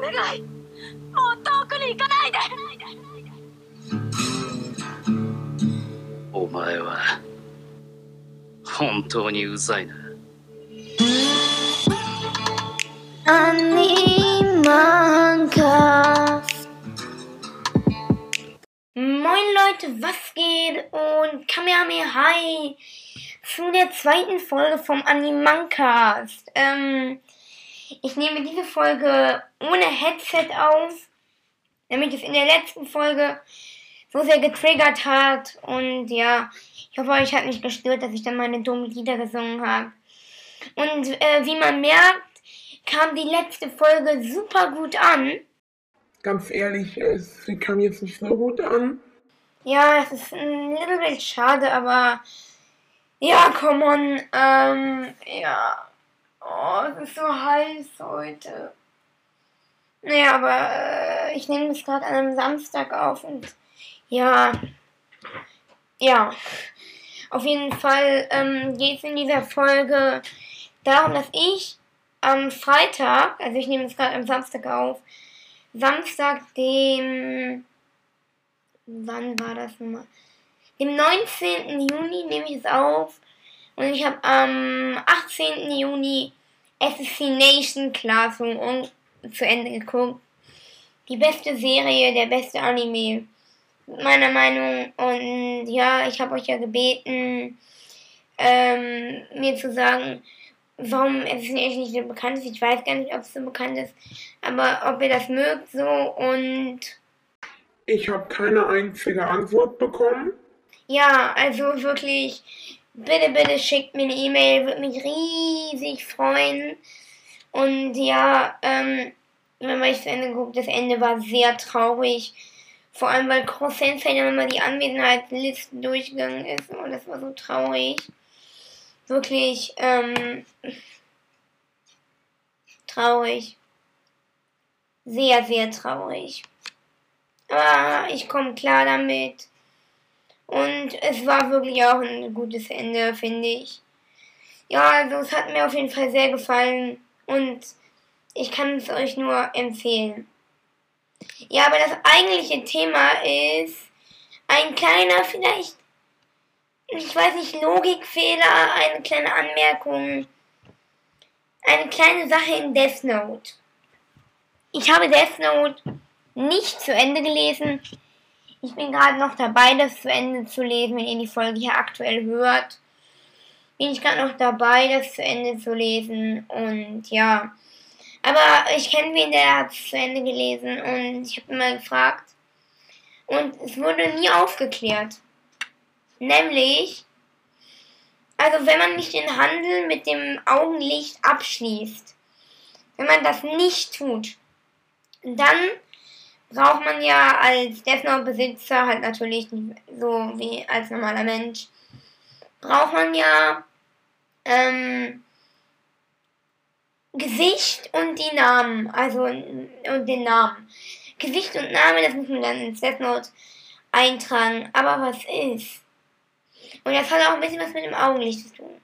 願いもう遠くに行かないでお前は本当にうざいな Animancast. Moin Leute, was geht? Und Kamehameha Hi zu der zweiten Folge vom Animancast. Ähm, ich nehme diese Folge ohne Headset auf, damit es in der letzten Folge so sehr getriggert hat. Und ja, ich hoffe, euch hat nicht gestört, dass ich dann meine dummen Lieder gesungen habe. Und äh, wie man merkt, kam die letzte Folge super gut an. Ganz ehrlich, es, sie kam jetzt nicht so gut an. Ja, es ist ein little bit schade, aber ja, come on, ähm, ja. Oh, es ist so heiß heute. Naja, aber äh, ich nehme das gerade an einem Samstag auf und ja, ja. Auf jeden Fall ähm, geht es in dieser Folge darum, dass ich am Freitag, also ich nehme es gerade am Samstag auf, Samstag, dem, wann war das nochmal? Dem 19. Juni nehme ich es auf und ich habe am 18. Juni Assassination Classroom zu Ende geguckt. Die beste Serie, der beste Anime, meiner Meinung. Und ja, ich habe euch ja gebeten, ähm, mir zu sagen, warum Assassination nicht so bekannt ist. Ich weiß gar nicht, ob es so bekannt ist, aber ob ihr das mögt so und Ich habe keine einzige Antwort bekommen. ja, also wirklich, bitte, bitte schickt mir eine E-Mail, würde mich riesig freuen. Und ja, ähm, wenn man zu Ende guckt, das Ende war sehr traurig. Vor allem, weil Cross Sensei dann immer die Anwesenheitslisten durchgegangen ist. Und das war so traurig. Wirklich, ähm, traurig. Sehr, sehr traurig. Aber ich komme klar damit. Und es war wirklich auch ein gutes Ende, finde ich. Ja, also es hat mir auf jeden Fall sehr gefallen und ich kann es euch nur empfehlen. Ja, aber das eigentliche Thema ist ein kleiner, vielleicht, ich weiß nicht, Logikfehler, eine kleine Anmerkung, eine kleine Sache in Death Note. Ich habe Death Note nicht zu Ende gelesen. Ich bin gerade noch dabei, das zu Ende zu lesen, wenn ihr die Folge hier aktuell hört. Bin ich gerade noch dabei, das zu Ende zu lesen und ja. Aber ich kenne wen, der hat es zu Ende gelesen und ich habe immer gefragt. Und es wurde nie aufgeklärt. Nämlich, also wenn man nicht den Handel mit dem Augenlicht abschließt, wenn man das nicht tut, dann braucht man ja als Death Note Besitzer halt natürlich so wie als normaler Mensch braucht man ja ähm, Gesicht und die Namen, also und den Namen. Gesicht und Name, das muss man dann ins Death Note eintragen. Aber was ist? Und das hat auch ein bisschen was mit dem Augenlicht zu tun.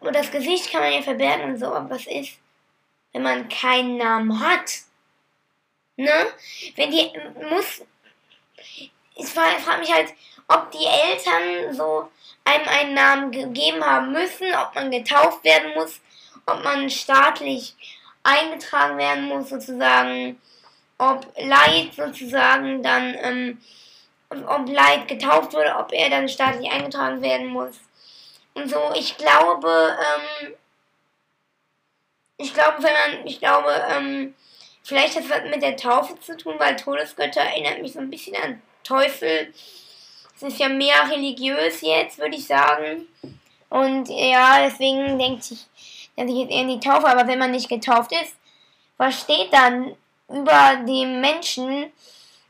Und das Gesicht kann man ja verbergen und so, aber was ist, wenn man keinen Namen hat? Ne? Wenn die muss. Ich frage mich halt, ob die Eltern so einem einen Namen gegeben haben müssen, ob man getauft werden muss, ob man staatlich eingetragen werden muss, sozusagen, ob Light sozusagen dann, ähm, ob Light getauft wurde, ob er dann staatlich eingetragen werden muss. Und so, ich glaube, ähm, ich glaube, wenn man, ich glaube, ähm, vielleicht hat es was mit der Taufe zu tun, weil Todesgötter erinnert mich so ein bisschen an Teufel. Es ist ja mehr religiös jetzt, würde ich sagen. Und ja, deswegen denkt sich, denke ich jetzt eher in die Taufe. Aber wenn man nicht getauft ist, was steht dann über dem Menschen,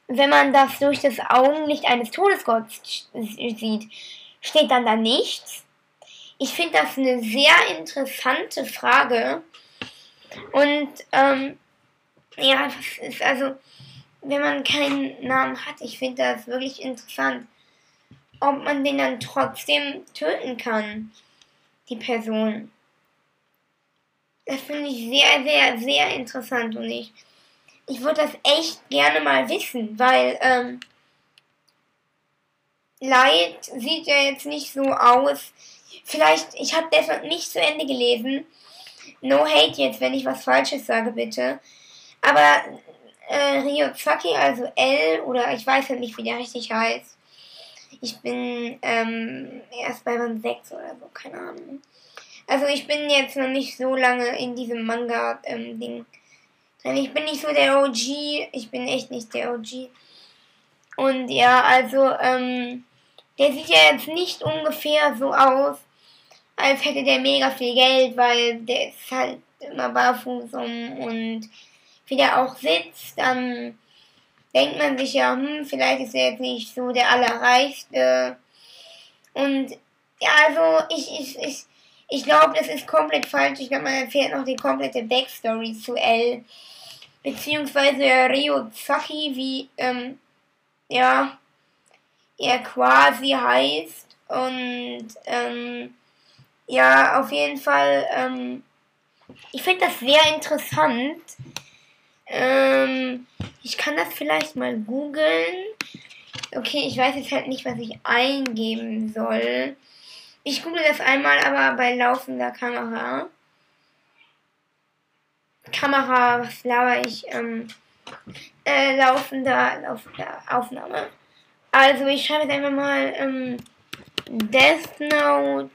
wenn man das durch das Augenlicht eines Todesgotts sieht? Steht dann da nichts? Ich finde das eine sehr interessante Frage. Und ähm, ja, das ist also, wenn man keinen Namen hat, ich finde das wirklich interessant, ob man den dann trotzdem töten kann, die Person. Das finde ich sehr, sehr, sehr interessant und ich, ich würde das echt gerne mal wissen, weil ähm, Light sieht ja jetzt nicht so aus. Vielleicht, ich habe deshalb nicht zu Ende gelesen. No hate jetzt, wenn ich was Falsches sage, bitte. Aber äh, Ryozaki, also L, oder ich weiß halt nicht, wie der richtig heißt. Ich bin ähm, erst bei Band 6 oder so, keine Ahnung. Also ich bin jetzt noch nicht so lange in diesem Manga-Ding. Ähm, ich bin nicht so der OG. Ich bin echt nicht der OG. Und ja, also, ähm, der sieht ja jetzt nicht ungefähr so aus, als hätte der mega viel Geld, weil der ist halt immer barfuß um und wie der auch sitzt, dann denkt man sich ja, hm, vielleicht ist er jetzt nicht so der Allerreichste. Und ja, also ich, ich, ich, ich glaube, das ist komplett falsch. Ich glaube, man erzählt noch die komplette Backstory zu L. Beziehungsweise Ryo Zaki, wie, ähm, ja, er quasi heißt. Und, ähm, ja, auf jeden Fall, ähm, ich finde das sehr interessant. Ähm, ich kann das vielleicht mal googeln. Okay, ich weiß jetzt halt nicht, was ich eingeben soll. Ich google das einmal, aber bei laufender Kamera. Kamera, was laber ich? Ähm, äh, laufender, laufender Aufnahme. Also ich schreibe jetzt einfach mal ähm, Death Note.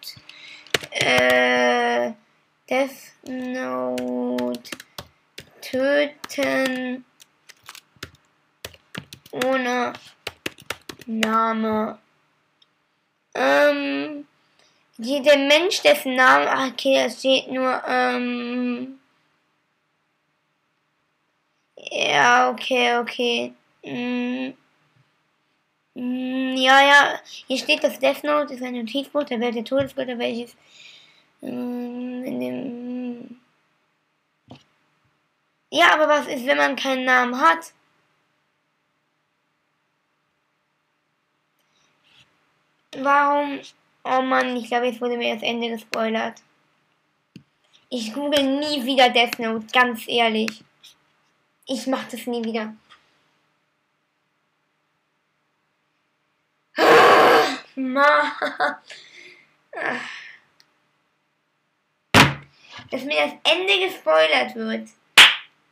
Äh, Death Note töten ohne Name. Ähm, die, der Mensch, dessen Name, ach, okay, da steht nur, ähm, ja, okay, okay. Mm, mm, ja, ja, hier steht das Death Note, ist ein Notizbuch der Welt der Todesgötter, welches ähm, in dem ja, aber was ist, wenn man keinen Namen hat? Warum? Oh Mann, ich glaube, jetzt wurde mir das Ende gespoilert. Ich google nie wieder Death Note, ganz ehrlich. Ich mach das nie wieder. Mann. Dass mir das Ende gespoilert wird.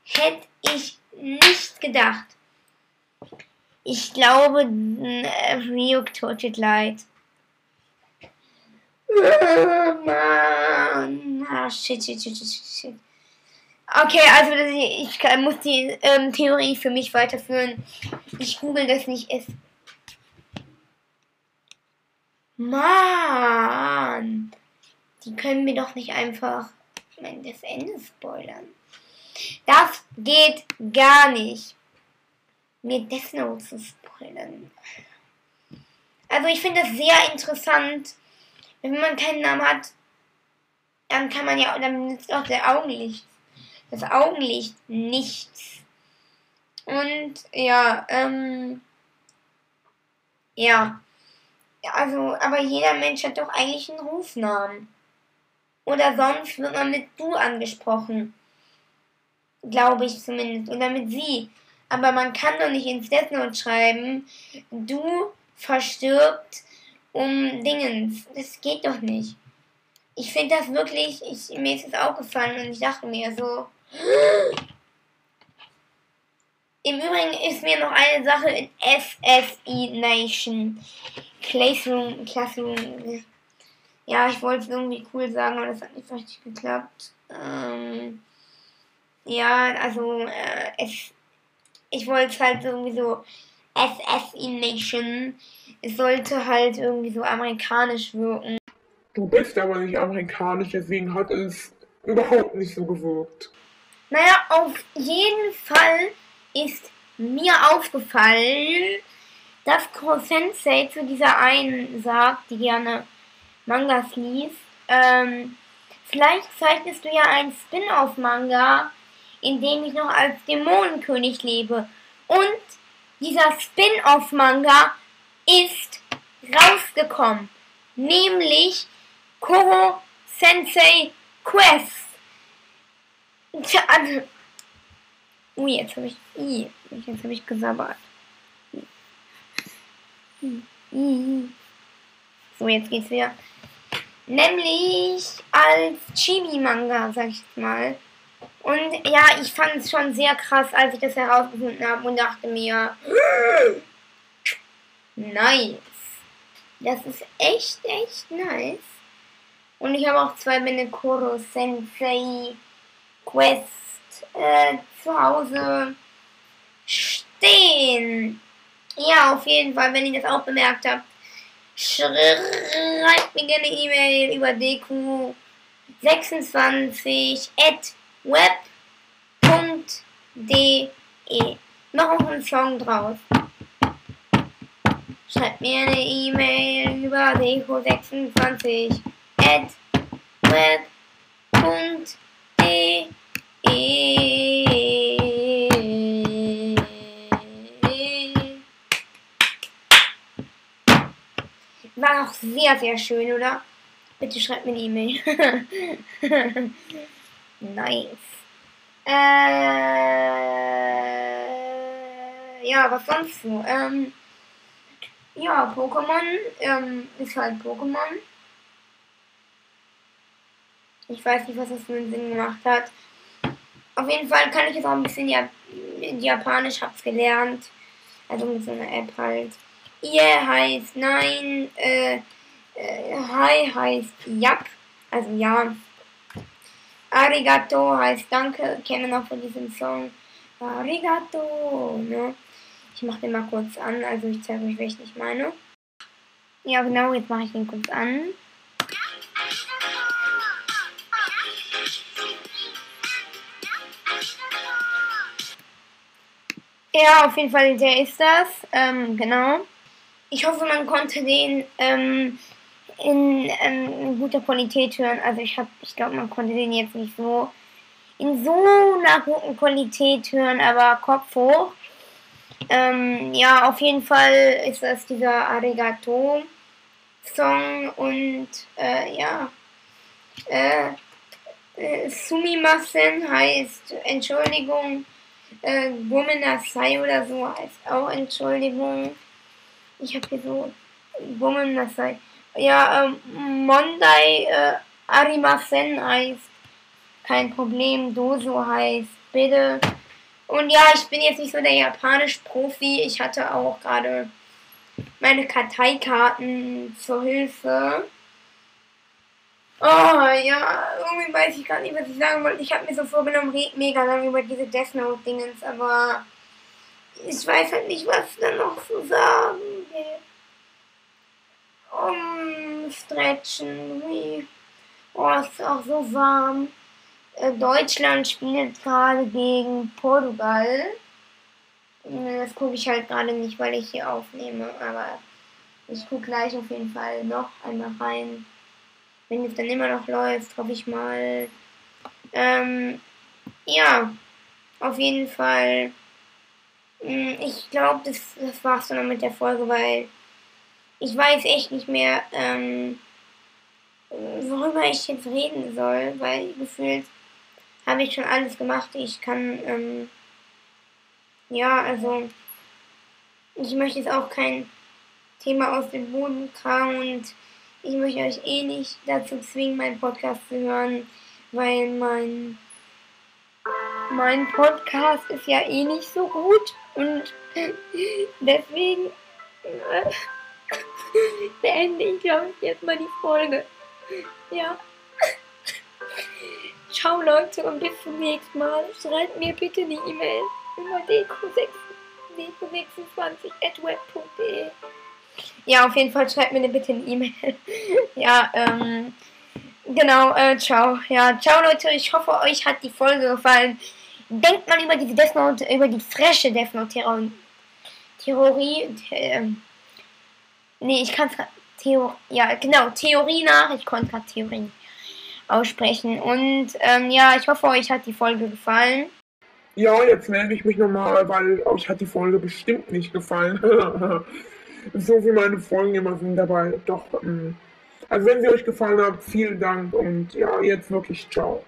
Hätte ich nicht gedacht. Ich glaube, Ryuk Tortured Light. Mann. Ah, shit, shit, shit, shit, shit. Okay, also ich muss die ähm, Theorie für mich weiterführen. Ich google das nicht. Es Mann. Die können mir doch nicht einfach das Ende spoilern. Das geht gar nicht. Mir Death Note zu spoilern. Also ich finde das sehr interessant. Wenn man keinen Namen hat, dann kann man ja, dann nützt auch der Augenlicht. Das Augenlicht nichts. Und ja, ähm, ja. Also, aber jeder Mensch hat doch eigentlich einen Rufnamen. Oder sonst wird man mit du angesprochen. Glaube ich zumindest. Oder mit sie. Aber man kann doch nicht ins Death Note schreiben, du verstirbt um Dingens. Das geht doch nicht. Ich finde das wirklich, ich, mir ist es aufgefallen und ich dachte mir so. Im Übrigen ist mir noch eine Sache in SSI Nation. Classroom, Classroom. Ja, ich wollte es irgendwie cool sagen, aber das hat nicht richtig geklappt. Ähm, ja, also äh, es, ich wollte es halt irgendwie so SSI Nation. Es sollte halt irgendwie so amerikanisch wirken. Du bist aber nicht amerikanisch, deswegen hat es überhaupt nicht so gewirkt. Naja, auf jeden Fall ist mir aufgefallen, dass Ko Sensei zu dieser einen sagt, die gerne Mangas liest, ähm, vielleicht zeichnest du ja einen Spin-off-Manga, in dem ich noch als Dämonenkönig lebe. Und dieser Spin-off-Manga ist rausgekommen, nämlich Koro Sensei Quest. Also. Ui, jetzt habe ich. I, jetzt habe ich gesabbert. So, jetzt geht's wieder. Nämlich als Chibi-Manga, sag ich mal. Und ja, ich fand es schon sehr krass, als ich das herausgefunden habe und dachte mir, nice. Das ist echt, echt nice. Und ich habe auch zwei Bände Koro Sensei Quest äh, zu Hause stehen. Ja, auf jeden Fall, wenn ihr das auch bemerkt habt, schreibt mir gerne E-Mail über dq26 at web.de. Noch einen Song draus. Schreibt mir eine E-Mail über dq26 at web.de. War auch sehr, sehr schön, oder? Bitte schreibt mir eine E-Mail. nice. Äh, ja, was sonst so? Ähm, ja, Pokémon ähm, ist halt Pokémon. Ich weiß nicht, was das für einen Sinn gemacht hat. Auf jeden Fall kann ich jetzt auch ein bisschen Jap Japanisch, hab's gelernt. Also mit so einer App halt. Ihr heißt nein, äh, äh, hi heißt Yap, also ja. Arigato heißt Danke, kennen auch von diesem Song. Arigato, ne? Ich mache den mal kurz an, also ich zeige euch, welchen ich meine. Ja, genau, jetzt mache ich den kurz an. Ja, auf jeden Fall, der ist das. Ähm, genau. Ich hoffe, man konnte den ähm, in ähm, guter Qualität hören. Also ich habe, ich glaube, man konnte den jetzt nicht so in so einer guten Qualität hören, aber Kopf hoch. Ähm, ja, auf jeden Fall ist das dieser Arigato Song und äh, ja, äh, äh, Sumimasen heißt Entschuldigung, äh, Gomenasai oder so heißt auch Entschuldigung. Ich habe hier so Gomenasai. Ja, ähm, Mondai äh, Arimasen heißt kein Problem, Doso heißt bitte. Und ja, ich bin jetzt nicht so der Japanisch-Profi. Ich hatte auch gerade meine Karteikarten zur Hilfe. Oh, ja, irgendwie weiß ich gar nicht, was ich sagen wollte. Ich habe mir so vorgenommen, red mega lang über diese Death Note-Dingens, aber ich weiß halt nicht, was da noch zu sagen Umstretchen, wie. Oh, es ist auch so warm. Äh, Deutschland spielt gerade gegen Portugal. Das gucke ich halt gerade nicht, weil ich hier aufnehme, aber ich gucke gleich auf jeden Fall noch einmal rein. Wenn es dann immer noch läuft, hoffe ich mal. Ähm, ja, auf jeden Fall. Hm, ich glaube, das, das war's dann mit der Folge, weil ich weiß echt nicht mehr, ähm, worüber ich jetzt reden soll, weil gefühlt habe ich schon alles gemacht. Ich kann, ähm, ja, also, ich möchte jetzt auch kein Thema aus dem Boden kramen und ich möchte euch eh nicht dazu zwingen, meinen Podcast zu hören, weil mein, mein Podcast ist ja eh nicht so gut und deswegen äh, beende ich, glaube ich, jetzt mal die Folge. Ja. Ciao Leute und bis zum nächsten Mal. Schreibt mir bitte eine E-Mail über dq26.web.de. Ja, auf jeden Fall schreibt mir bitte eine E-Mail. ja, ähm, genau, äh, ciao. Ja, ciao Leute, ich hoffe, euch hat die Folge gefallen. Denkt mal über diese Death Note, über die frische Death Note Theorie, äh, nee, ich kann es Theo, ja, genau, Theorie nach. Ich konnte gerade Theorien aussprechen. Und ähm, ja, ich hoffe, euch hat die Folge gefallen. Ja, jetzt melde ich mich nochmal, weil euch hat die Folge bestimmt nicht gefallen. so wie meine Folgen immer sind dabei. Doch, ähm, also wenn sie euch gefallen hat, vielen Dank und ja, jetzt wirklich ciao.